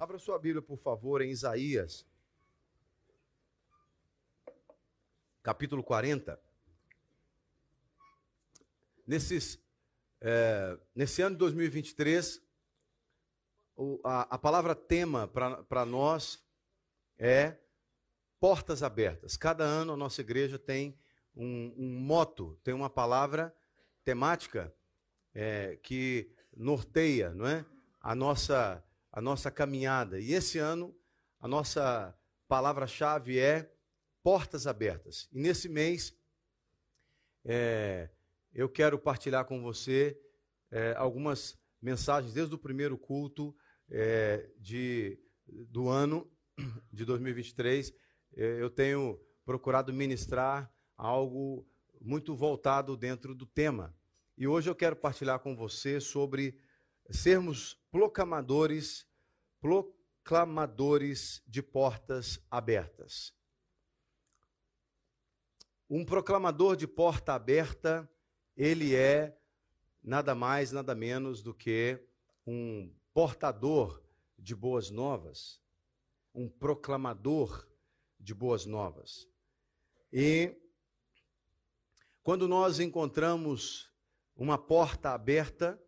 Abra sua Bíblia, por favor, em Isaías, capítulo 40. Nesses, é, nesse ano de 2023, o, a, a palavra tema para nós é portas abertas. Cada ano a nossa igreja tem um, um moto, tem uma palavra temática é, que norteia não é? a, nossa, a nossa caminhada. E esse ano a nossa palavra-chave é portas abertas. E nesse mês é, eu quero partilhar com você é, algumas mensagens desde o primeiro culto é, de, do ano de 2023 é, eu tenho procurado ministrar algo muito voltado dentro do tema. E hoje eu quero partilhar com você sobre sermos proclamadores, proclamadores de portas abertas. Um proclamador de porta aberta, ele é nada mais, nada menos do que um portador de boas novas, um proclamador de boas novas. E quando nós encontramos uma porta aberta,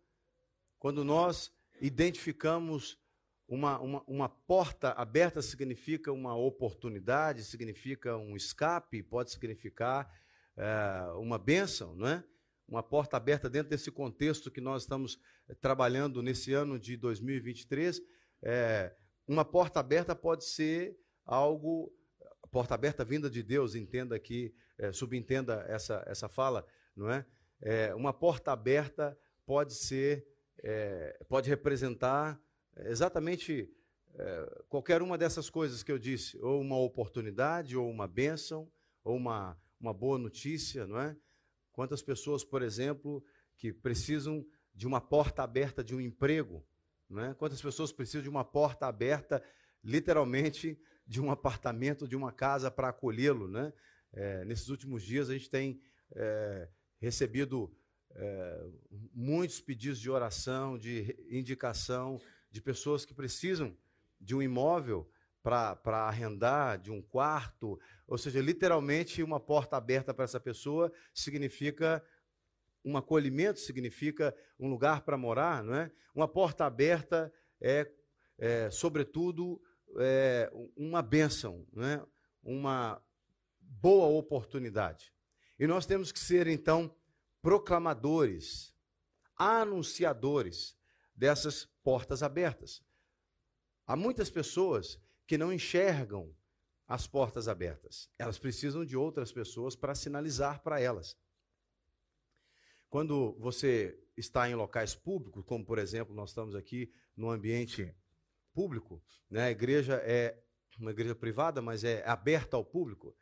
quando nós identificamos uma, uma, uma, porta aberta, significa uma oportunidade, significa um escape, pode significar é, uma bênção, não é? Uma porta aberta dentro desse contexto que nós estamos trabalhando nesse ano de 2023. É, uma porta aberta pode ser algo porta aberta vinda de Deus, entenda aqui, é, subentenda essa, essa fala, não é? é? Uma porta aberta pode ser, é, pode representar exatamente é, qualquer uma dessas coisas que eu disse, ou uma oportunidade, ou uma bênção, ou uma, uma boa notícia, não é? Quantas pessoas, por exemplo, que precisam de uma porta aberta de um emprego, não é? Quantas pessoas precisam de uma porta aberta, literalmente, de um apartamento, de uma casa para acolhê-lo. Né? É, nesses últimos dias a gente tem é, recebido é, muitos pedidos de oração, de indicação de pessoas que precisam de um imóvel para arrendar, de um quarto, ou seja, literalmente uma porta aberta para essa pessoa significa um acolhimento, significa um lugar para morar, não é? Uma porta aberta é, é sobretudo, é, uma bênção, né? uma boa oportunidade. E nós temos que ser, então, proclamadores, anunciadores dessas portas abertas. Há muitas pessoas que não enxergam as portas abertas. Elas precisam de outras pessoas para sinalizar para elas. Quando você está em locais públicos, como por exemplo, nós estamos aqui no ambiente público, né? a igreja é uma igreja privada, mas é aberta ao público,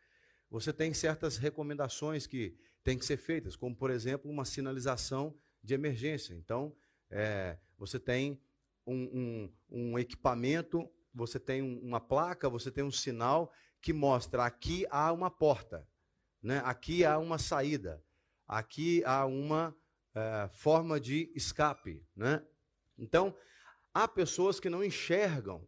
você tem certas recomendações que têm que ser feitas, como, por exemplo, uma sinalização de emergência. Então, é, você tem um, um, um, equipamento, você tem uma placa, você tem um sinal que mostra aqui há uma porta, né? aqui há uma saída, aqui há uma é, forma de escape. Né? Então, Há pessoas que não enxergam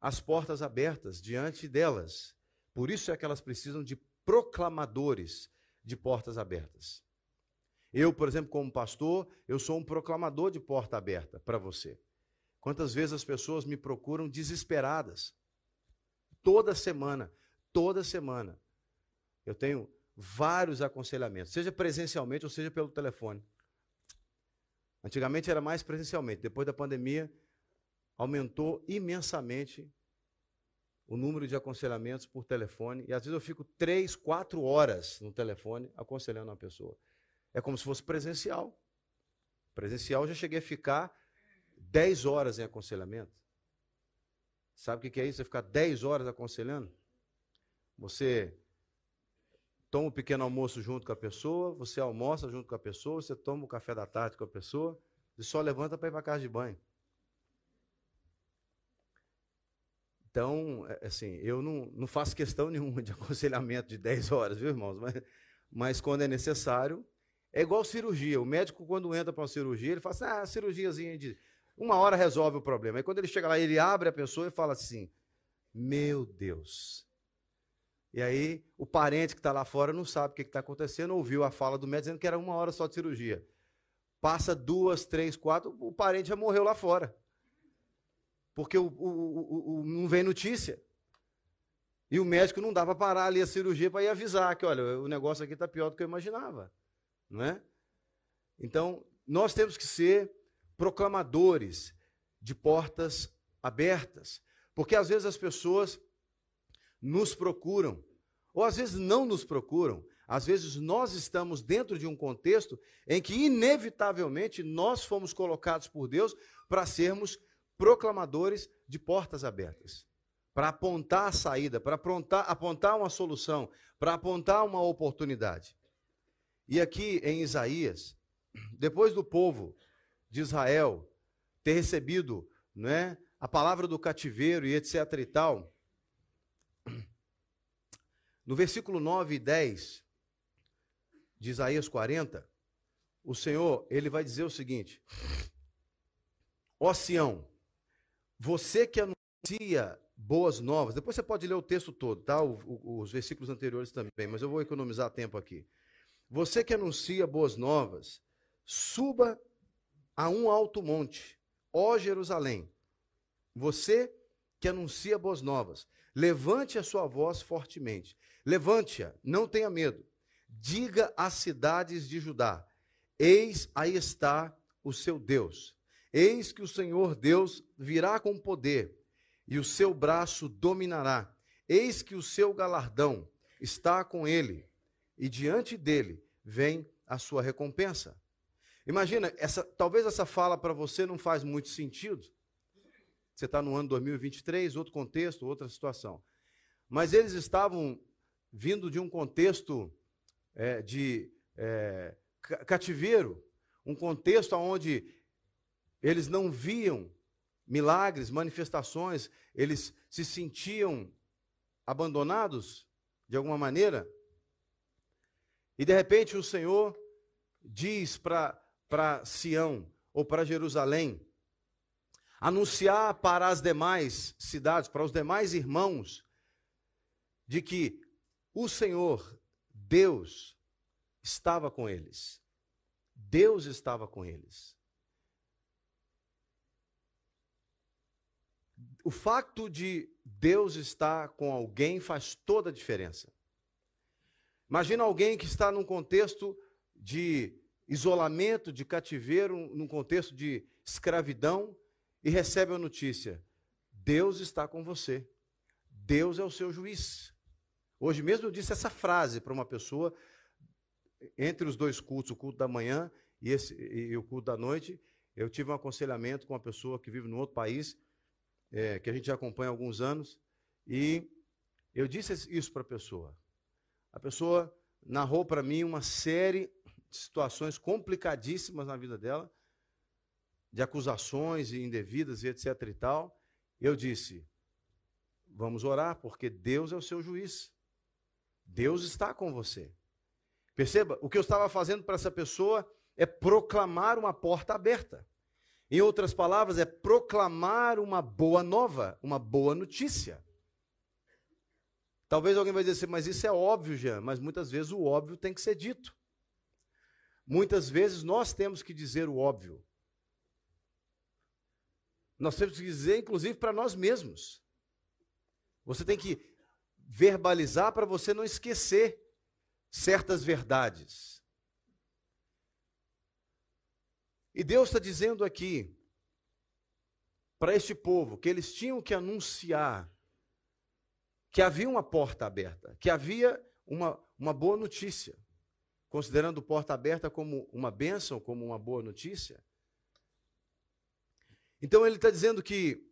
as portas abertas diante delas. Por isso é que elas precisam de proclamadores de portas abertas. Eu, por exemplo, como pastor, eu sou um proclamador de porta aberta para você. Quantas vezes as pessoas me procuram desesperadas? Toda semana, toda semana. Eu tenho vários aconselhamentos, seja presencialmente ou seja pelo telefone. Antigamente era mais presencialmente, depois da pandemia aumentou imensamente o número de aconselhamentos por telefone, e às vezes eu fico três, quatro horas no telefone aconselhando uma pessoa. É como se fosse presencial. Presencial já cheguei a ficar dez horas em aconselhamento. Sabe o que é isso? Você ficar dez horas aconselhando? Você toma um pequeno almoço junto com a pessoa, você almoça junto com a pessoa, você toma o café da tarde com a pessoa, e só levanta para ir para casa de banho. Então, é, assim, eu não, não faço questão nenhuma de aconselhamento de 10 horas, viu, irmãos? Mas, mas quando é necessário, é igual cirurgia. O médico, quando entra para uma cirurgia, ele fala assim: ah, cirurgiazinha de uma hora resolve o problema. Aí quando ele chega lá, ele abre a pessoa e fala assim: Meu Deus. E aí o parente que está lá fora não sabe o que está acontecendo, ouviu a fala do médico dizendo que era uma hora só de cirurgia. Passa duas, três, quatro, o parente já morreu lá fora. Porque o, o, o, não vem notícia. E o médico não dá para parar ali a cirurgia para ir avisar que, olha, o negócio aqui está pior do que eu imaginava. Não é? Então, nós temos que ser proclamadores de portas abertas. Porque às vezes as pessoas nos procuram, ou às vezes não nos procuram, às vezes nós estamos dentro de um contexto em que, inevitavelmente, nós fomos colocados por Deus para sermos proclamadores de portas abertas, para apontar a saída, para apontar, apontar uma solução, para apontar uma oportunidade. E aqui em Isaías, depois do povo de Israel ter recebido né, a palavra do cativeiro e etc e tal, no versículo 9 e 10 de Isaías 40, o Senhor, ele vai dizer o seguinte: Ó Sião, você que anuncia boas novas, depois você pode ler o texto todo, tá? O, o, os versículos anteriores também, mas eu vou economizar tempo aqui. Você que anuncia boas novas, suba a um alto monte, ó Jerusalém. Você que anuncia boas novas, levante a sua voz fortemente. Levante-a, não tenha medo. Diga às cidades de Judá: Eis aí está o seu Deus. Eis que o Senhor Deus virá com poder, e o seu braço dominará. Eis que o seu galardão está com ele, e diante dele vem a sua recompensa. Imagina, essa, talvez essa fala para você não faz muito sentido. Você está no ano 2023, outro contexto, outra situação. Mas eles estavam vindo de um contexto é, de é, cativeiro, um contexto onde eles não viam milagres, manifestações, eles se sentiam abandonados de alguma maneira. E de repente o Senhor diz para Sião ou para Jerusalém, anunciar para as demais cidades, para os demais irmãos, de que o Senhor, Deus, estava com eles. Deus estava com eles. O fato de Deus estar com alguém faz toda a diferença. Imagina alguém que está num contexto de isolamento, de cativeiro, num contexto de escravidão, e recebe a notícia: Deus está com você. Deus é o seu juiz. Hoje mesmo eu disse essa frase para uma pessoa, entre os dois cultos, o culto da manhã e, esse, e o culto da noite, eu tive um aconselhamento com uma pessoa que vive num outro país, é, que a gente já acompanha há alguns anos, e eu disse isso para a pessoa. A pessoa narrou para mim uma série situações complicadíssimas na vida dela, de acusações indevidas e etc e tal. Eu disse: vamos orar, porque Deus é o seu juiz. Deus está com você. Perceba, o que eu estava fazendo para essa pessoa é proclamar uma porta aberta. Em outras palavras, é proclamar uma boa nova, uma boa notícia. Talvez alguém vai dizer assim, mas isso é óbvio, Jean, mas muitas vezes o óbvio tem que ser dito. Muitas vezes nós temos que dizer o óbvio. Nós temos que dizer, inclusive, para nós mesmos. Você tem que verbalizar para você não esquecer certas verdades. E Deus está dizendo aqui para este povo que eles tinham que anunciar que havia uma porta aberta, que havia uma, uma boa notícia considerando porta aberta como uma bênção, como uma boa notícia. Então ele está dizendo que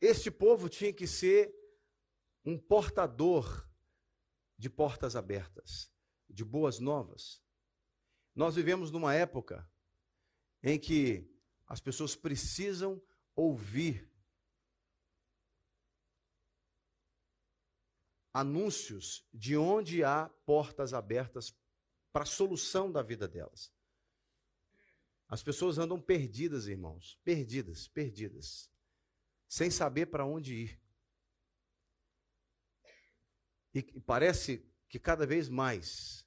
este povo tinha que ser um portador de portas abertas, de boas novas. Nós vivemos numa época em que as pessoas precisam ouvir anúncios de onde há portas abertas para a solução da vida delas. As pessoas andam perdidas, irmãos, perdidas, perdidas, sem saber para onde ir. E parece que cada vez mais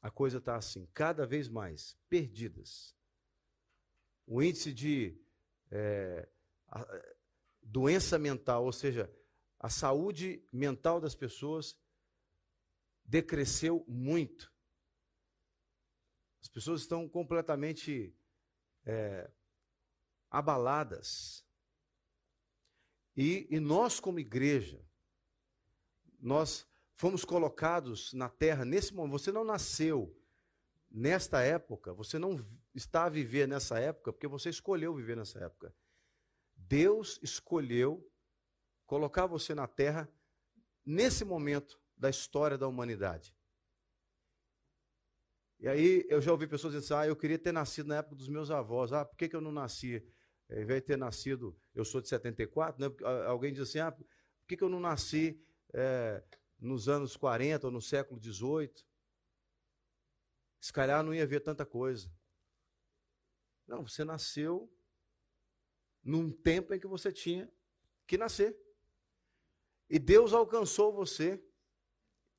a coisa está assim, cada vez mais perdidas. O índice de é, doença mental, ou seja, a saúde mental das pessoas decresceu muito. As pessoas estão completamente é, abaladas. E, e nós, como igreja, nós fomos colocados na terra nesse momento. Você não nasceu nesta época, você não está a viver nessa época porque você escolheu viver nessa época. Deus escolheu colocar você na terra nesse momento da história da humanidade. E aí eu já ouvi pessoas dizendo assim, ah, eu queria ter nascido na época dos meus avós. Ah, por que, que eu não nasci? Ao invés de ter nascido, eu sou de 74, né? alguém diz assim, ah, por que, que eu não nasci é, nos anos 40 ou no século 18? Se calhar não ia ver tanta coisa. Não, você nasceu num tempo em que você tinha que nascer. E Deus alcançou você,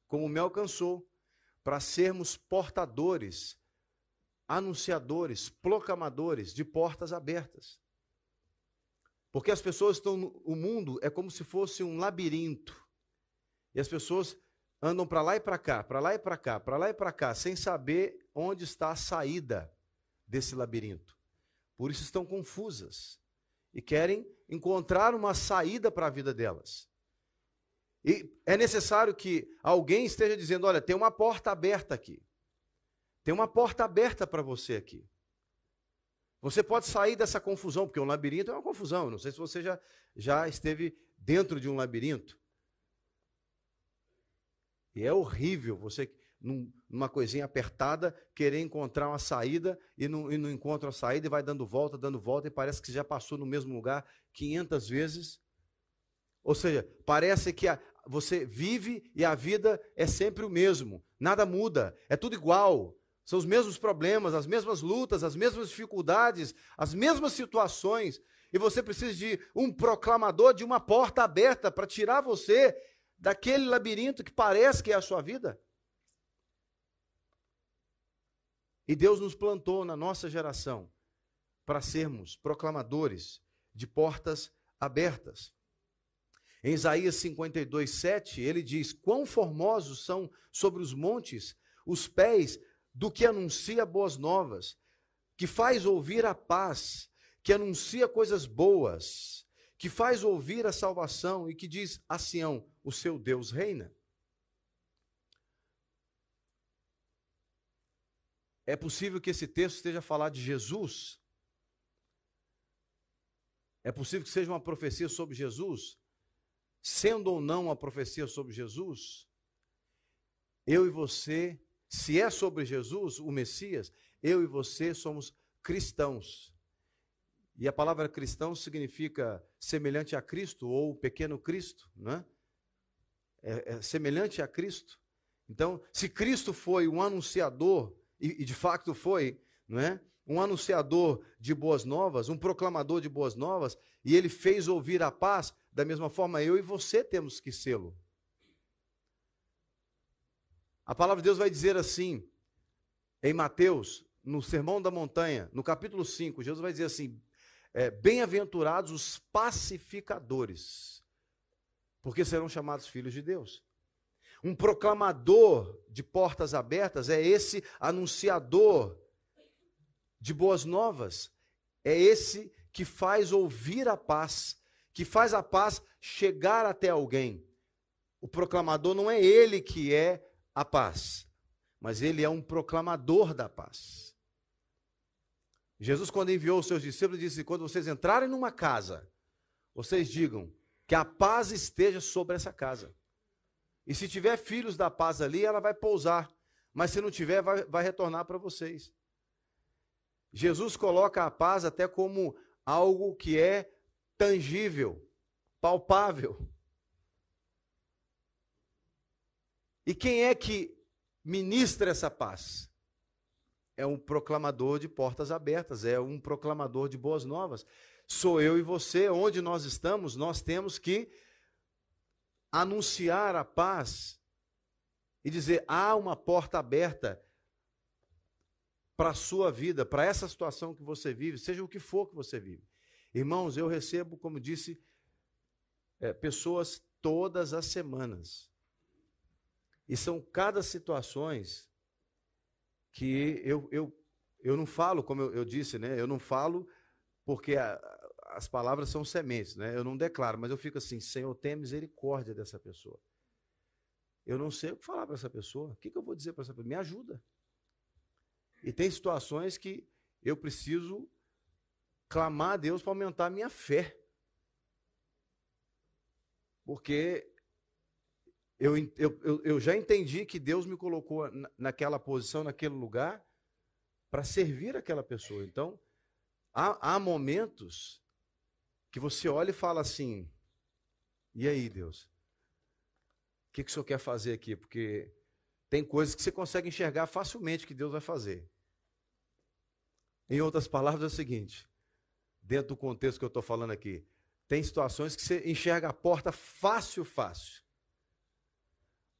como me alcançou, para sermos portadores, anunciadores, proclamadores de portas abertas. Porque as pessoas estão. O mundo é como se fosse um labirinto. E as pessoas andam para lá e para cá, para lá e para cá, para lá e para cá, sem saber onde está a saída desse labirinto. Por isso estão confusas e querem encontrar uma saída para a vida delas. E é necessário que alguém esteja dizendo: olha, tem uma porta aberta aqui. Tem uma porta aberta para você aqui. Você pode sair dessa confusão, porque um labirinto é uma confusão. Não sei se você já, já esteve dentro de um labirinto. E é horrível você, numa coisinha apertada, querer encontrar uma saída e não, e não encontra a saída e vai dando volta, dando volta, e parece que já passou no mesmo lugar 500 vezes. Ou seja, parece que a, você vive e a vida é sempre o mesmo, nada muda, é tudo igual. São os mesmos problemas, as mesmas lutas, as mesmas dificuldades, as mesmas situações. E você precisa de um proclamador de uma porta aberta para tirar você daquele labirinto que parece que é a sua vida. E Deus nos plantou na nossa geração para sermos proclamadores de portas abertas. Em Isaías 52, 7, ele diz: Quão formosos são sobre os montes os pés do que anuncia boas novas, que faz ouvir a paz, que anuncia coisas boas, que faz ouvir a salvação e que diz a Sião: O seu Deus reina. É possível que esse texto esteja a falar de Jesus? É possível que seja uma profecia sobre Jesus? sendo ou não a profecia sobre Jesus, eu e você, se é sobre Jesus, o Messias, eu e você somos cristãos. E a palavra cristão significa semelhante a Cristo ou pequeno Cristo, né? É, é semelhante a Cristo. Então, se Cristo foi um anunciador, e, e de facto foi, não é? um anunciador de boas novas, um proclamador de boas novas, e ele fez ouvir a paz, da mesma forma eu e você temos que sê-lo. A palavra de Deus vai dizer assim, em Mateus, no Sermão da Montanha, no capítulo 5, Jesus vai dizer assim: é, Bem-aventurados os pacificadores, porque serão chamados filhos de Deus. Um proclamador de portas abertas é esse anunciador de boas novas, é esse que faz ouvir a paz que faz a paz chegar até alguém. O proclamador não é ele que é a paz, mas ele é um proclamador da paz. Jesus, quando enviou os seus discípulos, disse: Quando vocês entrarem numa casa, vocês digam que a paz esteja sobre essa casa. E se tiver filhos da paz ali, ela vai pousar. Mas se não tiver, vai, vai retornar para vocês. Jesus coloca a paz até como algo que é tangível, palpável. E quem é que ministra essa paz? é um proclamador de portas abertas, é um proclamador de boas novas. Sou eu e você, onde nós estamos, nós temos que anunciar a paz e dizer: há uma porta aberta para a sua vida, para essa situação que você vive, seja o que for que você vive. Irmãos, eu recebo, como disse, é, pessoas todas as semanas. E são cada situações que eu, eu, eu não falo, como eu, eu disse, né? Eu não falo porque a, as palavras são sementes, né? Eu não declaro, mas eu fico assim, Senhor, tenha misericórdia dessa pessoa. Eu não sei o que falar para essa pessoa. O que, que eu vou dizer para essa pessoa? Me ajuda. E tem situações que eu preciso clamar a Deus para aumentar a minha fé. Porque eu, eu, eu já entendi que Deus me colocou naquela posição, naquele lugar, para servir aquela pessoa. Então, há, há momentos que você olha e fala assim: e aí, Deus? O que, que o senhor quer fazer aqui? Porque tem coisas que você consegue enxergar facilmente que Deus vai fazer. Em outras palavras, é o seguinte: dentro do contexto que eu estou falando aqui, tem situações que você enxerga a porta fácil, fácil.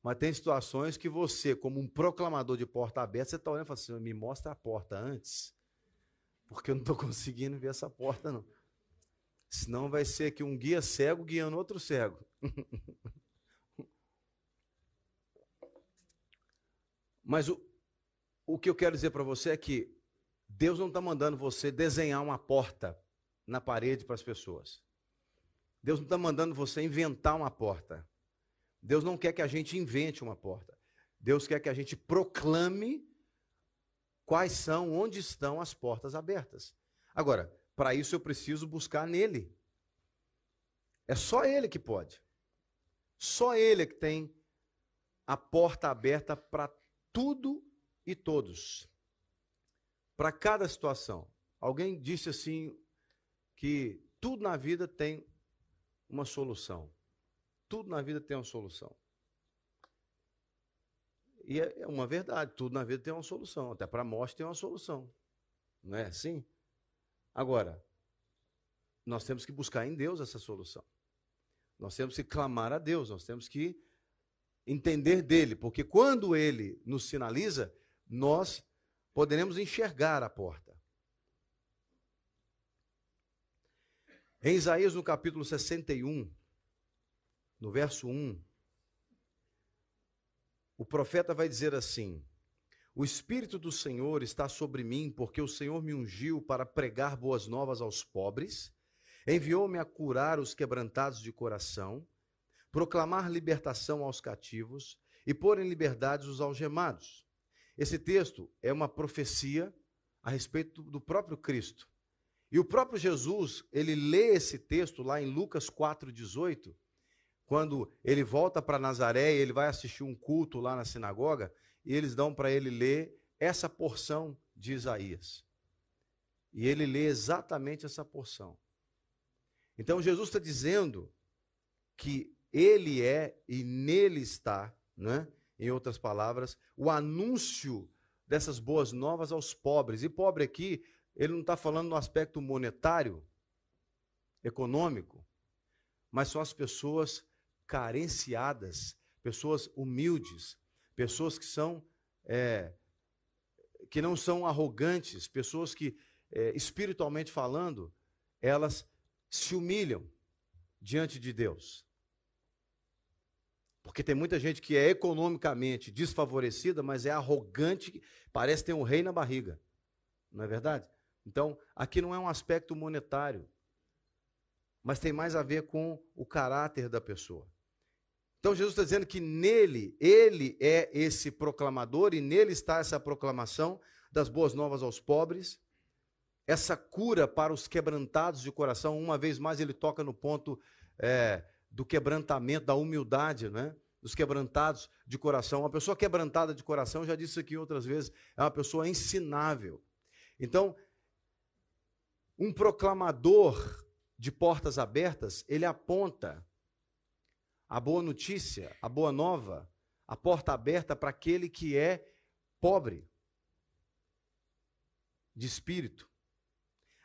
Mas tem situações que você, como um proclamador de porta aberta, você está olhando e fala assim: me mostra a porta antes, porque eu não estou conseguindo ver essa porta, não. Senão vai ser que um guia cego guiando outro cego. Mas o, o que eu quero dizer para você é que Deus não está mandando você desenhar uma porta na parede para as pessoas. Deus não está mandando você inventar uma porta. Deus não quer que a gente invente uma porta. Deus quer que a gente proclame quais são, onde estão as portas abertas. Agora, para isso eu preciso buscar nele. É só ele que pode. Só ele é que tem a porta aberta para tudo e todos. Para cada situação. Alguém disse assim que tudo na vida tem uma solução. Tudo na vida tem uma solução. E é, é uma verdade, tudo na vida tem uma solução. Até para a morte tem uma solução. Não é assim? Agora, nós temos que buscar em Deus essa solução. Nós temos que clamar a Deus, nós temos que entender dele, porque quando ele nos sinaliza, nós poderemos enxergar a porta. Em Isaías, no capítulo 61, no verso 1, o profeta vai dizer assim: O Espírito do Senhor está sobre mim, porque o Senhor me ungiu para pregar boas novas aos pobres, enviou-me a curar os quebrantados de coração, proclamar libertação aos cativos e pôr em liberdade os algemados. Esse texto é uma profecia a respeito do próprio Cristo. E o próprio Jesus, ele lê esse texto lá em Lucas 4,18, quando ele volta para Nazaré e ele vai assistir um culto lá na sinagoga, e eles dão para ele ler essa porção de Isaías. E ele lê exatamente essa porção. Então Jesus está dizendo que ele é e nele está, né? em outras palavras, o anúncio dessas boas novas aos pobres. E pobre aqui, ele não está falando no aspecto monetário, econômico, mas são as pessoas carenciadas, pessoas humildes, pessoas que são é, que não são arrogantes, pessoas que é, espiritualmente falando, elas se humilham diante de Deus. Porque tem muita gente que é economicamente desfavorecida, mas é arrogante, parece ter um rei na barriga. Não é verdade? Então, aqui não é um aspecto monetário, mas tem mais a ver com o caráter da pessoa. Então Jesus está dizendo que nele, ele é esse proclamador e nele está essa proclamação das boas novas aos pobres, essa cura para os quebrantados de coração. Uma vez mais ele toca no ponto é, do quebrantamento, da humildade, né? Dos quebrantados de coração. Uma pessoa quebrantada de coração, já disse aqui outras vezes, é uma pessoa ensinável. Então, um proclamador de portas abertas, ele aponta a boa notícia, a boa nova, a porta aberta para aquele que é pobre. de espírito.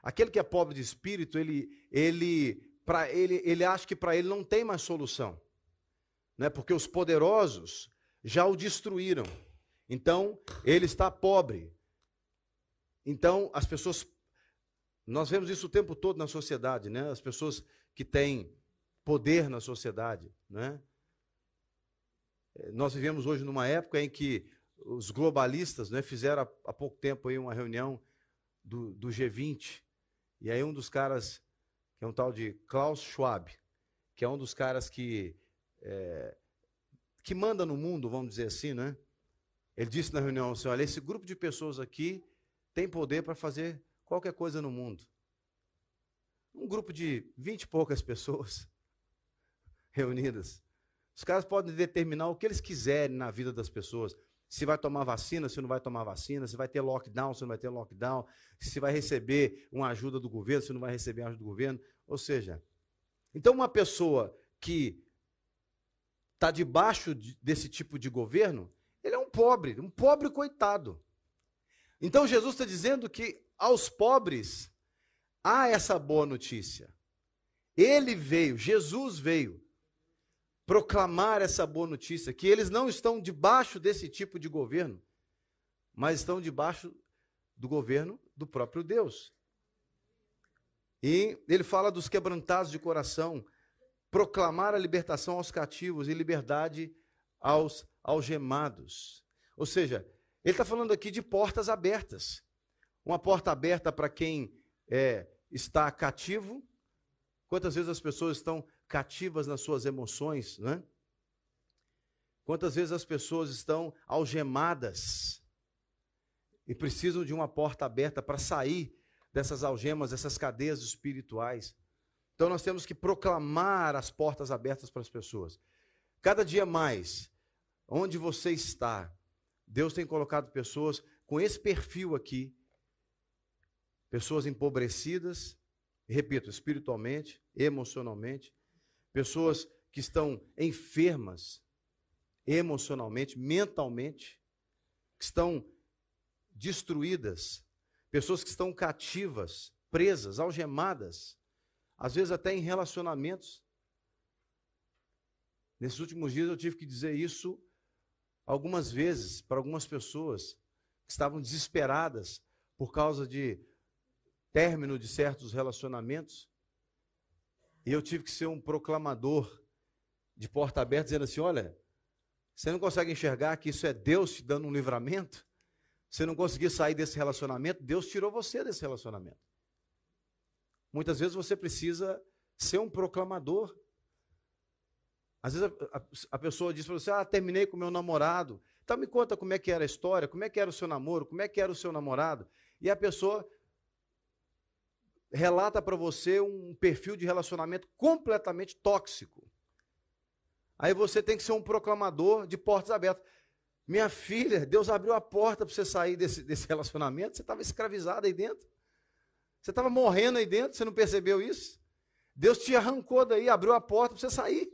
Aquele que é pobre de espírito, ele, ele, para ele, ele acha que para ele não tem mais solução, né? Porque os poderosos já o destruíram. Então ele está pobre. Então as pessoas, nós vemos isso o tempo todo na sociedade, né? As pessoas que têm poder na sociedade, né? Nós vivemos hoje numa época em que os globalistas né, fizeram há, há pouco tempo aí uma reunião do, do G20, e aí um dos caras, que é um tal de Klaus Schwab, que é um dos caras que, é, que manda no mundo, vamos dizer assim, né? Ele disse na reunião assim, olha, esse grupo de pessoas aqui tem poder para fazer qualquer coisa no mundo. Um grupo de vinte e poucas pessoas reunidas. Os caras podem determinar o que eles quiserem na vida das pessoas se vai tomar vacina, se não vai tomar vacina, se vai ter lockdown, se não vai ter lockdown, se vai receber uma ajuda do governo, se não vai receber ajuda do governo. Ou seja, então uma pessoa que está debaixo desse tipo de governo, ele é um pobre, um pobre coitado. Então Jesus está dizendo que aos pobres há essa boa notícia. Ele veio, Jesus veio proclamar essa boa notícia, que eles não estão debaixo desse tipo de governo, mas estão debaixo do governo do próprio Deus. E ele fala dos quebrantados de coração, proclamar a libertação aos cativos e liberdade aos algemados. Ou seja, ele está falando aqui de portas abertas. Uma porta aberta para quem é, está cativo. Quantas vezes as pessoas estão cativas nas suas emoções, né? Quantas vezes as pessoas estão algemadas e precisam de uma porta aberta para sair dessas algemas, dessas cadeias espirituais. Então nós temos que proclamar as portas abertas para as pessoas. Cada dia mais, onde você está, Deus tem colocado pessoas com esse perfil aqui, pessoas empobrecidas, repito, espiritualmente, emocionalmente, pessoas que estão enfermas emocionalmente, mentalmente, que estão destruídas, pessoas que estão cativas, presas, algemadas, às vezes até em relacionamentos. Nesses últimos dias eu tive que dizer isso algumas vezes para algumas pessoas que estavam desesperadas por causa de término de certos relacionamentos. E eu tive que ser um proclamador de porta aberta, dizendo assim: olha, você não consegue enxergar que isso é Deus te dando um livramento? Você não conseguir sair desse relacionamento, Deus tirou você desse relacionamento. Muitas vezes você precisa ser um proclamador. Às vezes a, a, a pessoa diz para você: Ah, terminei com meu namorado. Então me conta como é que era a história, como é que era o seu namoro, como é que era o seu namorado. E a pessoa relata para você um perfil de relacionamento completamente tóxico. Aí você tem que ser um proclamador de portas abertas. Minha filha, Deus abriu a porta para você sair desse, desse relacionamento, você estava escravizada aí dentro. Você estava morrendo aí dentro, você não percebeu isso? Deus te arrancou daí, abriu a porta para você sair.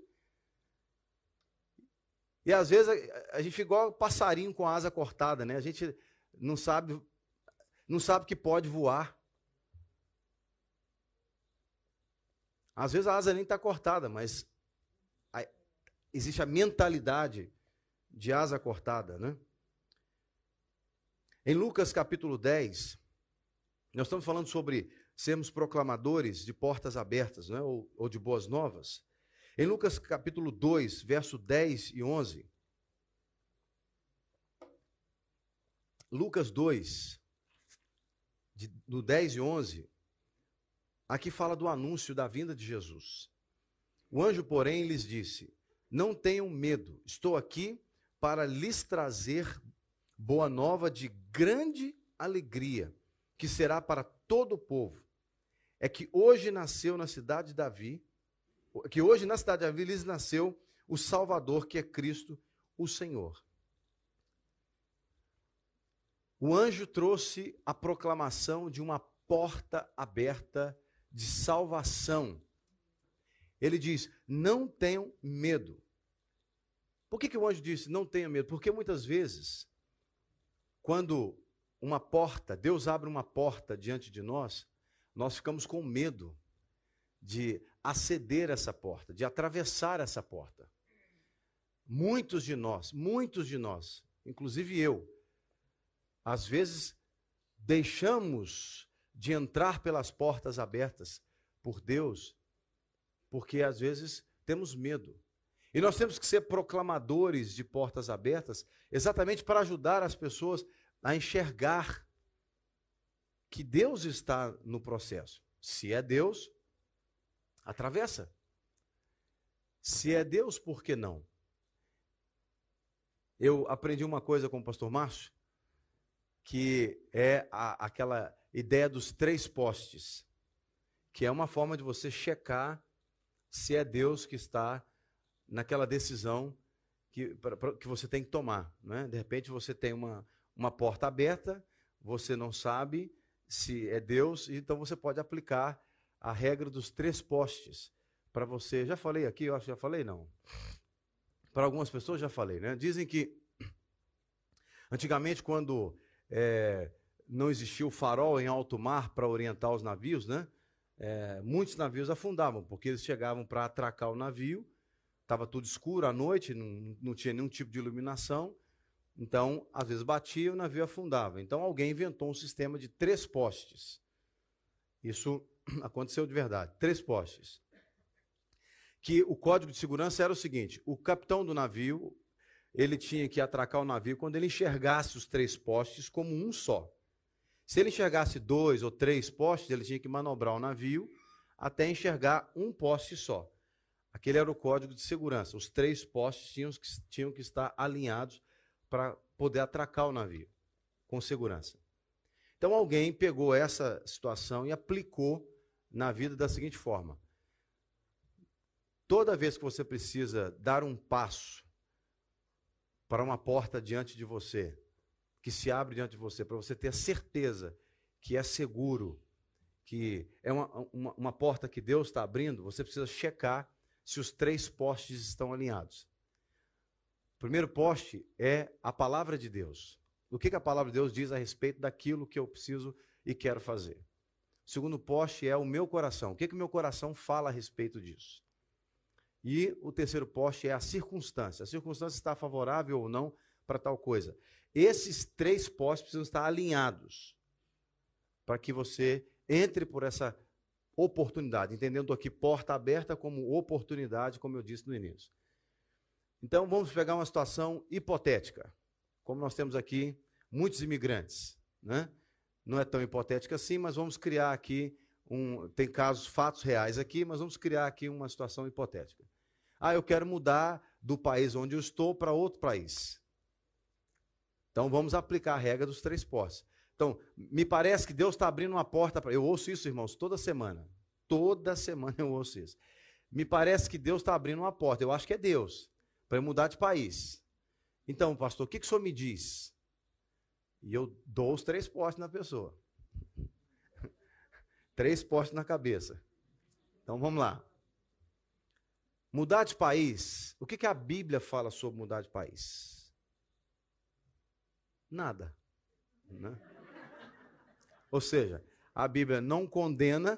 E às vezes a, a gente fica igual passarinho com a asa cortada, né? A gente não sabe, não sabe que pode voar. Às vezes a asa nem está cortada, mas a, existe a mentalidade de asa cortada, né? Em Lucas capítulo 10, nós estamos falando sobre sermos proclamadores de portas abertas, né? ou, ou de boas novas. Em Lucas capítulo 2, verso 10 e 11. Lucas 2, de, do 10 e 11, Aqui fala do anúncio da vinda de Jesus. O anjo, porém, lhes disse: Não tenham medo, estou aqui para lhes trazer boa nova de grande alegria, que será para todo o povo. É que hoje nasceu na cidade de Davi, que hoje na cidade de Davi lhes nasceu o Salvador, que é Cristo, o Senhor. O anjo trouxe a proclamação de uma porta aberta de salvação. Ele diz: não tenham medo. Por que, que o anjo disse não tenham medo? Porque muitas vezes, quando uma porta, Deus abre uma porta diante de nós, nós ficamos com medo de aceder essa porta, de atravessar essa porta. Muitos de nós, muitos de nós, inclusive eu, às vezes deixamos de entrar pelas portas abertas por Deus, porque às vezes temos medo. E nós temos que ser proclamadores de portas abertas, exatamente para ajudar as pessoas a enxergar que Deus está no processo. Se é Deus, atravessa. Se é Deus, por que não? Eu aprendi uma coisa com o pastor Márcio, que é a, aquela ideia dos três postes, que é uma forma de você checar se é Deus que está naquela decisão que, pra, pra, que você tem que tomar. Né? De repente você tem uma, uma porta aberta, você não sabe se é Deus, então você pode aplicar a regra dos três postes para você. Já falei aqui, eu acho que já falei, não. Para algumas pessoas já falei, né? Dizem que antigamente, quando é, não existia o farol em alto mar para orientar os navios, né? É, muitos navios afundavam, porque eles chegavam para atracar o navio, estava tudo escuro à noite, não, não tinha nenhum tipo de iluminação, então, às vezes batia e o navio afundava. Então, alguém inventou um sistema de três postes. Isso aconteceu de verdade. Três postes. Que o código de segurança era o seguinte: o capitão do navio ele tinha que atracar o navio quando ele enxergasse os três postes como um só. Se ele enxergasse dois ou três postes, ele tinha que manobrar o navio até enxergar um poste só. Aquele era o código de segurança. Os três postes tinham que, tinham que estar alinhados para poder atracar o navio com segurança. Então alguém pegou essa situação e aplicou na vida da seguinte forma: toda vez que você precisa dar um passo para uma porta diante de você, que se abre diante de você, para você ter a certeza que é seguro, que é uma, uma, uma porta que Deus está abrindo, você precisa checar se os três postes estão alinhados. O primeiro poste é a palavra de Deus. O que, que a palavra de Deus diz a respeito daquilo que eu preciso e quero fazer. O segundo poste é o meu coração. O que, que o meu coração fala a respeito disso? E o terceiro poste é a circunstância. A circunstância está favorável ou não para tal coisa. Esses três postes precisam estar alinhados para que você entre por essa oportunidade, entendendo aqui porta aberta como oportunidade, como eu disse no início. Então vamos pegar uma situação hipotética, como nós temos aqui muitos imigrantes, né? Não é tão hipotética assim, mas vamos criar aqui um, tem casos, fatos reais aqui, mas vamos criar aqui uma situação hipotética. Ah, eu quero mudar do país onde eu estou para outro país. Então vamos aplicar a regra dos três postes. Então, me parece que Deus está abrindo uma porta para. Eu ouço isso, irmãos, toda semana. Toda semana eu ouço isso. Me parece que Deus está abrindo uma porta. Eu acho que é Deus para eu mudar de país. Então, pastor, o que, que o senhor me diz? E eu dou os três postes na pessoa. Três postes na cabeça. Então vamos lá. Mudar de país. O que, que a Bíblia fala sobre mudar de país? Nada. Né? Ou seja, a Bíblia não condena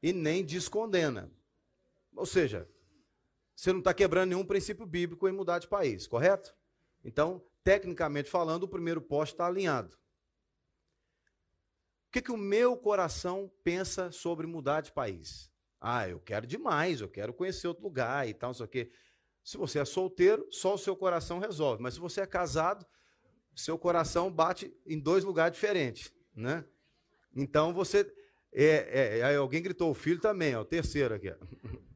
e nem descondena. Ou seja, você não está quebrando nenhum princípio bíblico em mudar de país, correto? Então, tecnicamente falando, o primeiro poste está alinhado. O que, que o meu coração pensa sobre mudar de país? Ah, eu quero demais, eu quero conhecer outro lugar e tal, não sei o quê. Se você é solteiro, só o seu coração resolve. Mas se você é casado, seu coração bate em dois lugares diferentes, né? Então você é, é, alguém gritou o filho também, ó, o terceiro aqui.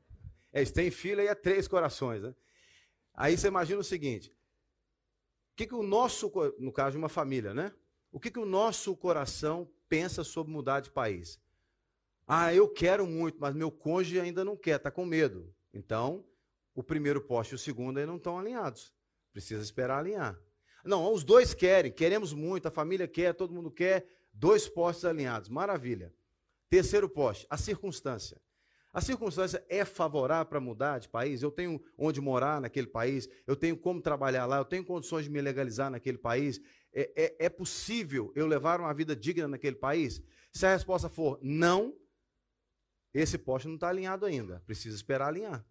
É, isso tem filha e é três corações. Né? Aí você imagina o seguinte: o que, que o nosso, no caso de uma família, né? O que, que o nosso coração pensa sobre mudar de país? Ah, eu quero muito, mas meu cônjuge ainda não quer, está com medo. Então, o primeiro poste e o segundo aí não estão alinhados. Precisa esperar alinhar. Não, os dois querem, queremos muito, a família quer, todo mundo quer, dois postes alinhados. Maravilha. Terceiro poste, a circunstância. A circunstância é favorável para mudar de país? Eu tenho onde morar naquele país? Eu tenho como trabalhar lá? Eu tenho condições de me legalizar naquele país? É, é, é possível eu levar uma vida digna naquele país? Se a resposta for não, esse poste não está alinhado ainda. Precisa esperar alinhar.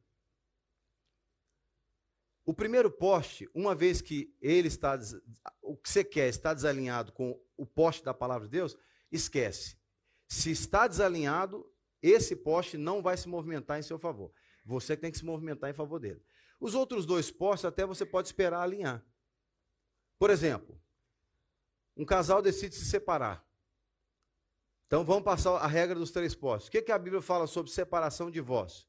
O primeiro poste, uma vez que ele está, o que você quer está desalinhado com o poste da palavra de Deus, esquece. Se está desalinhado, esse poste não vai se movimentar em seu favor. Você tem que se movimentar em favor dele. Os outros dois postes, até você pode esperar alinhar. Por exemplo, um casal decide se separar. Então vamos passar a regra dos três postos. O que, que a Bíblia fala sobre separação de divórcio?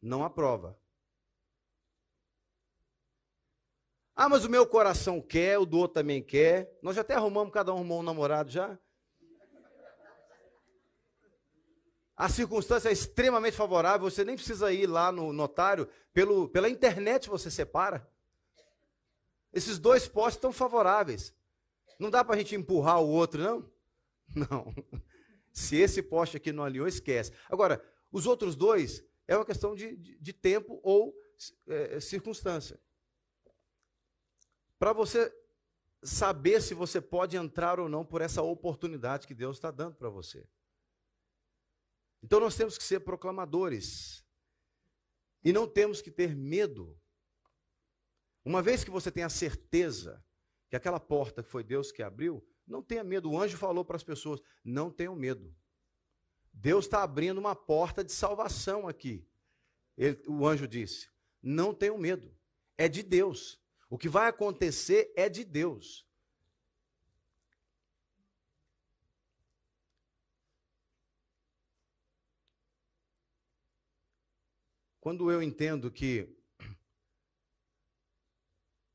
Não aprova. Ah, mas o meu coração quer, o do outro também quer. Nós já até arrumamos, cada um arrumou um namorado já. A circunstância é extremamente favorável, você nem precisa ir lá no notário, pelo, pela internet você separa. Esses dois postos estão favoráveis. Não dá para a gente empurrar o outro, não? Não. Se esse poste aqui não alinhou, esquece. Agora, os outros dois é uma questão de, de, de tempo ou é, circunstância. Para você saber se você pode entrar ou não por essa oportunidade que Deus está dando para você. Então nós temos que ser proclamadores. E não temos que ter medo. Uma vez que você tem a certeza que aquela porta foi Deus que abriu, não tenha medo. O anjo falou para as pessoas: não tenham medo. Deus está abrindo uma porta de salvação aqui. Ele, o anjo disse: não tenham medo. É de Deus. O que vai acontecer é de Deus. Quando eu entendo que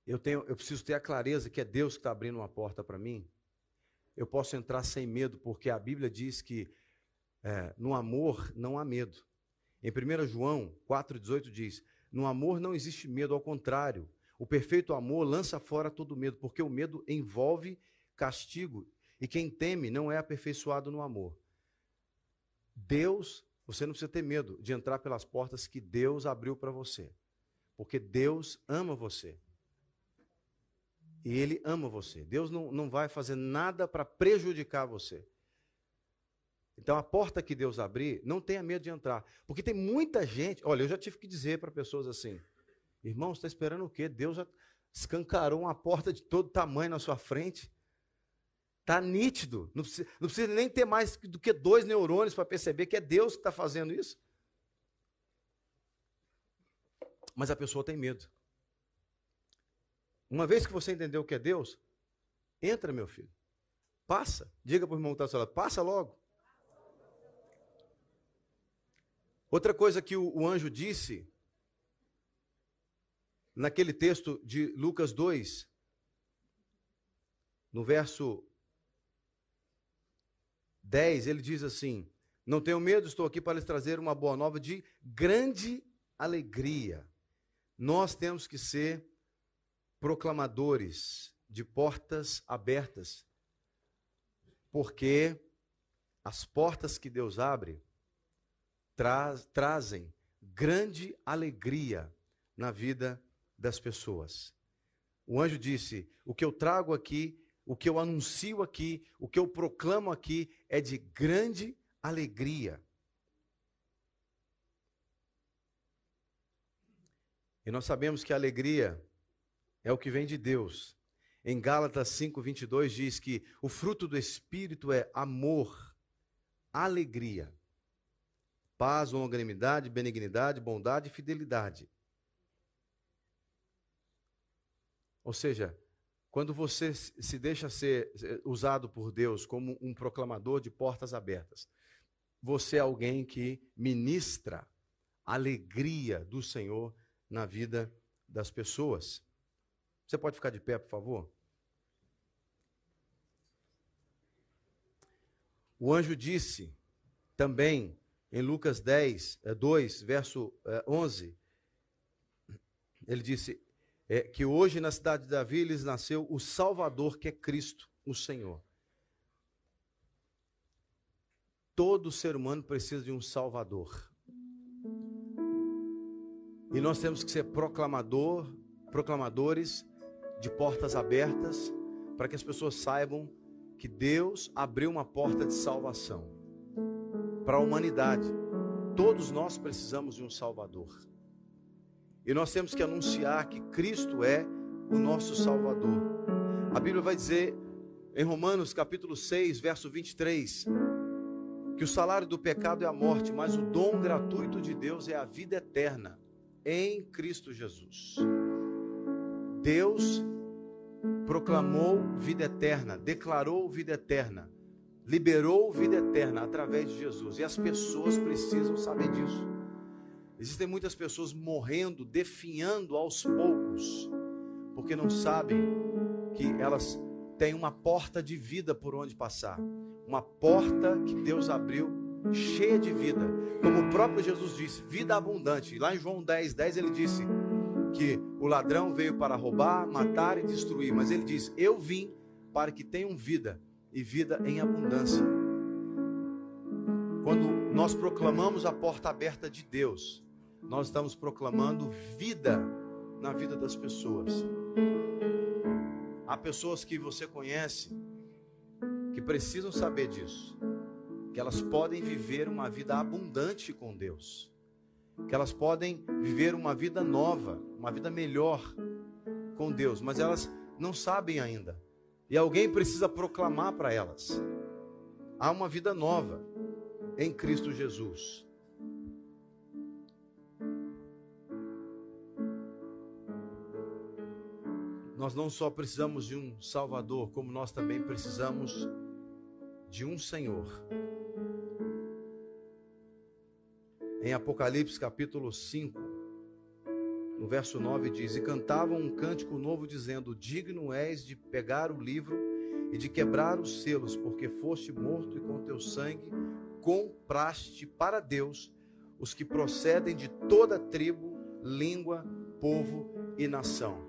eu tenho, eu preciso ter a clareza que é Deus que está abrindo uma porta para mim, eu posso entrar sem medo, porque a Bíblia diz que é, no amor não há medo. Em 1 João 4,18 diz: No amor não existe medo, ao contrário, o perfeito amor lança fora todo medo, porque o medo envolve castigo, e quem teme não é aperfeiçoado no amor. Deus, você não precisa ter medo de entrar pelas portas que Deus abriu para você, porque Deus ama você. E Ele ama você. Deus não, não vai fazer nada para prejudicar você. Então, a porta que Deus abrir, não tenha medo de entrar. Porque tem muita gente. Olha, eu já tive que dizer para pessoas assim: irmão, você está esperando o quê? Deus já escancarou uma porta de todo tamanho na sua frente. Está nítido. Não precisa, não precisa, nem ter mais do que dois neurônios para perceber que é Deus que está fazendo isso. Mas a pessoa tem medo. Uma vez que você entendeu o que é Deus, entra, meu filho. Passa. Diga para o irmão que está seu lado, passa logo. Outra coisa que o, o anjo disse, naquele texto de Lucas 2, no verso 10, ele diz assim: Não tenho medo, estou aqui para lhes trazer uma boa nova de grande alegria. Nós temos que ser proclamadores de portas abertas, porque as portas que Deus abre tra trazem grande alegria na vida das pessoas. O anjo disse: O que eu trago aqui, o que eu anuncio aqui, o que eu proclamo aqui é de grande alegria. E nós sabemos que a alegria é o que vem de Deus. Em Gálatas 5:22 diz que o fruto do espírito é amor, alegria, paz, longanimidade, benignidade, bondade e fidelidade. Ou seja, quando você se deixa ser usado por Deus como um proclamador de portas abertas, você é alguém que ministra alegria do Senhor na vida das pessoas. Você pode ficar de pé, por favor? O anjo disse também em Lucas 10, 2, eh, verso 11, eh, ele disse é, que hoje na cidade de Davi lhes nasceu o Salvador, que é Cristo, o Senhor. Todo ser humano precisa de um Salvador. E nós temos que ser proclamador, proclamadores de portas abertas, para que as pessoas saibam que Deus abriu uma porta de salvação para a humanidade. Todos nós precisamos de um Salvador. E nós temos que anunciar que Cristo é o nosso Salvador. A Bíblia vai dizer em Romanos capítulo 6, verso 23, que o salário do pecado é a morte, mas o dom gratuito de Deus é a vida eterna em Cristo Jesus. Deus proclamou vida eterna, declarou vida eterna, liberou vida eterna através de Jesus. E as pessoas precisam saber disso. Existem muitas pessoas morrendo, definhando aos poucos, porque não sabem que elas têm uma porta de vida por onde passar, uma porta que Deus abriu cheia de vida. Como o próprio Jesus disse, vida abundante. Lá em João 10, 10 ele disse que o ladrão veio para roubar, matar e destruir, mas ele diz: Eu vim para que tenham vida e vida em abundância. Quando nós proclamamos a porta aberta de Deus, nós estamos proclamando vida na vida das pessoas. Há pessoas que você conhece que precisam saber disso, que elas podem viver uma vida abundante com Deus, que elas podem viver uma vida nova, uma vida melhor com Deus, mas elas não sabem ainda. E alguém precisa proclamar para elas: há uma vida nova em Cristo Jesus. Nós não só precisamos de um Salvador, como nós também precisamos de um Senhor. Em Apocalipse capítulo 5, no verso 9 diz: E cantavam um cântico novo, dizendo: Digno és de pegar o livro e de quebrar os selos, porque foste morto e com teu sangue compraste para Deus os que procedem de toda tribo, língua, povo e nação.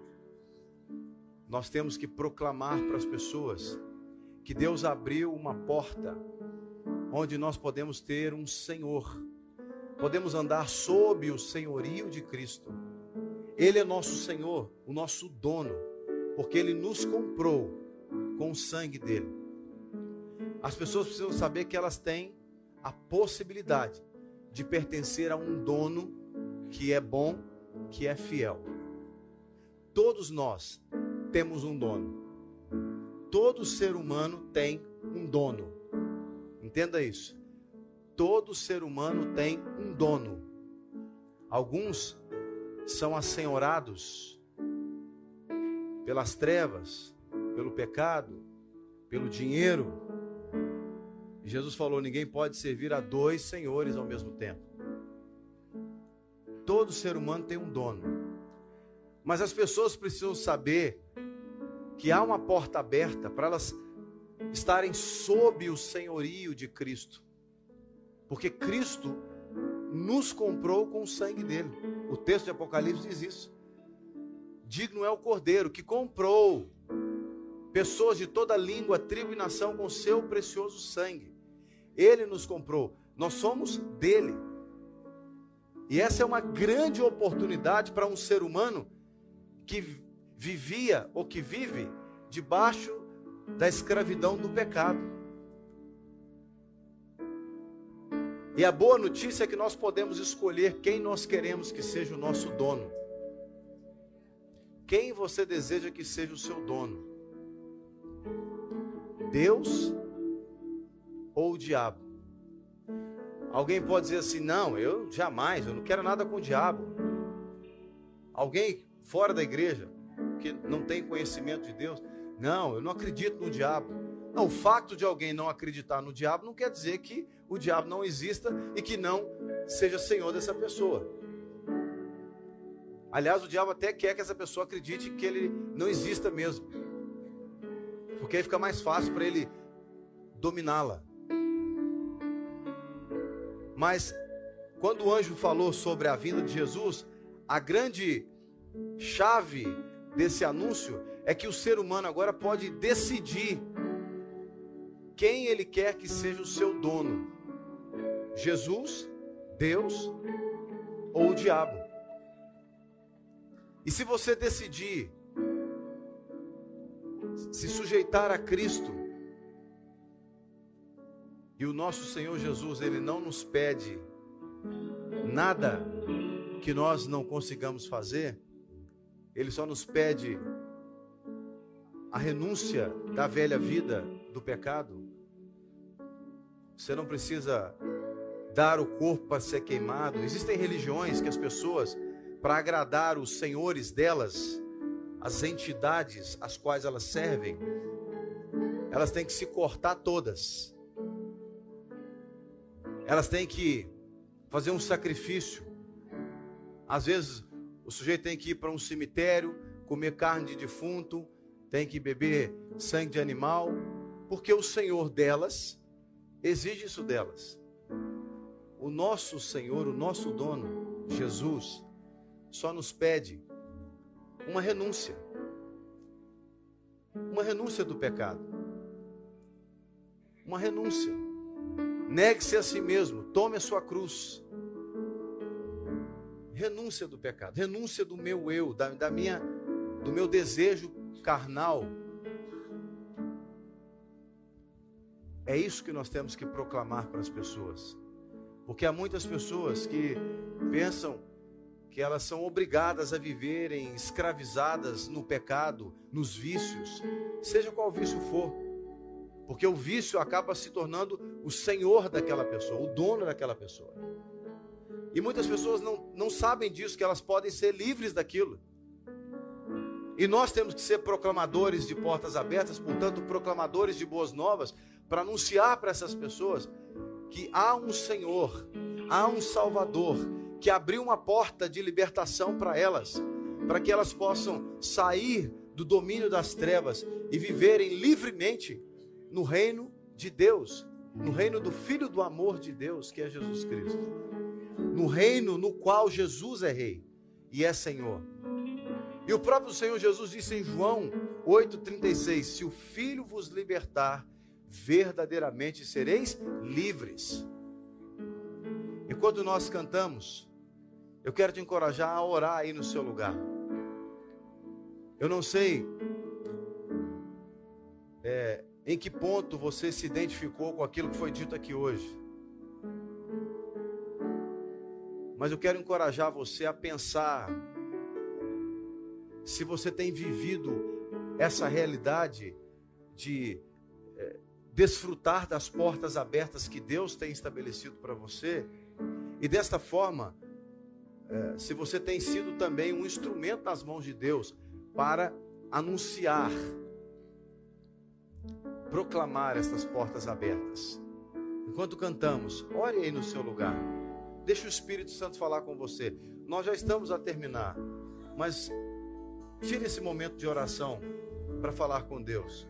Nós temos que proclamar para as pessoas que Deus abriu uma porta onde nós podemos ter um Senhor, podemos andar sob o senhorio de Cristo. Ele é nosso Senhor, o nosso dono, porque ele nos comprou com o sangue dele. As pessoas precisam saber que elas têm a possibilidade de pertencer a um dono que é bom, que é fiel. Todos nós temos um dono. Todo ser humano tem um dono. Entenda isso. Todo ser humano tem um dono. Alguns são assenhorados pelas trevas, pelo pecado, pelo dinheiro. Jesus falou: ninguém pode servir a dois senhores ao mesmo tempo. Todo ser humano tem um dono. Mas as pessoas precisam saber que há uma porta aberta para elas estarem sob o senhorio de Cristo. Porque Cristo nos comprou com o sangue dele. O texto de Apocalipse diz isso. Digno é o Cordeiro que comprou pessoas de toda língua, tribo e nação com seu precioso sangue. Ele nos comprou. Nós somos dele. E essa é uma grande oportunidade para um ser humano que vivia ou que vive debaixo da escravidão do pecado. E a boa notícia é que nós podemos escolher quem nós queremos que seja o nosso dono. Quem você deseja que seja o seu dono? Deus ou o diabo? Alguém pode dizer assim: não, eu jamais, eu não quero nada com o diabo. Alguém fora da igreja, que não tem conhecimento de Deus. Não, eu não acredito no diabo. Não, o fato de alguém não acreditar no diabo não quer dizer que o diabo não exista e que não seja senhor dessa pessoa. Aliás, o diabo até quer que essa pessoa acredite que ele não exista mesmo. Porque aí fica mais fácil para ele dominá-la. Mas quando o anjo falou sobre a vinda de Jesus, a grande chave desse anúncio é que o ser humano agora pode decidir quem ele quer que seja o seu dono: Jesus, Deus ou o diabo. E se você decidir se sujeitar a Cristo. E o nosso Senhor Jesus, ele não nos pede nada que nós não consigamos fazer, ele só nos pede a renúncia da velha vida do pecado. Você não precisa dar o corpo para ser queimado. Existem religiões que as pessoas, para agradar os senhores delas, as entidades às quais elas servem, elas têm que se cortar todas. Elas têm que fazer um sacrifício. Às vezes, o sujeito tem que ir para um cemitério, comer carne de defunto, tem que beber sangue de animal, porque o Senhor delas exige isso delas. O nosso Senhor, o nosso dono, Jesus, só nos pede uma renúncia. Uma renúncia do pecado. Uma renúncia. Negue-se a si mesmo, tome a sua cruz. Renúncia do pecado, renúncia do meu eu, da, da minha, do meu desejo carnal. É isso que nós temos que proclamar para as pessoas. Porque há muitas pessoas que pensam que elas são obrigadas a viverem escravizadas no pecado, nos vícios, seja qual vício for. Porque o vício acaba se tornando o senhor daquela pessoa, o dono daquela pessoa. E muitas pessoas não, não sabem disso, que elas podem ser livres daquilo. E nós temos que ser proclamadores de portas abertas, portanto, proclamadores de boas novas, para anunciar para essas pessoas que há um Senhor, há um Salvador, que abriu uma porta de libertação para elas, para que elas possam sair do domínio das trevas e viverem livremente no reino de Deus, no reino do Filho do amor de Deus, que é Jesus Cristo. No reino no qual Jesus é rei e é Senhor. E o próprio Senhor Jesus disse em João 8,36: Se o Filho vos libertar, verdadeiramente sereis livres. Enquanto nós cantamos, eu quero te encorajar a orar aí no seu lugar. Eu não sei é, em que ponto você se identificou com aquilo que foi dito aqui hoje. Mas eu quero encorajar você a pensar se você tem vivido essa realidade de desfrutar das portas abertas que Deus tem estabelecido para você, e desta forma, é, se você tem sido também um instrumento nas mãos de Deus para anunciar, proclamar estas portas abertas. Enquanto cantamos, ore aí no seu lugar. Deixa o Espírito Santo falar com você. Nós já estamos a terminar, mas Tire esse momento de oração para falar com Deus.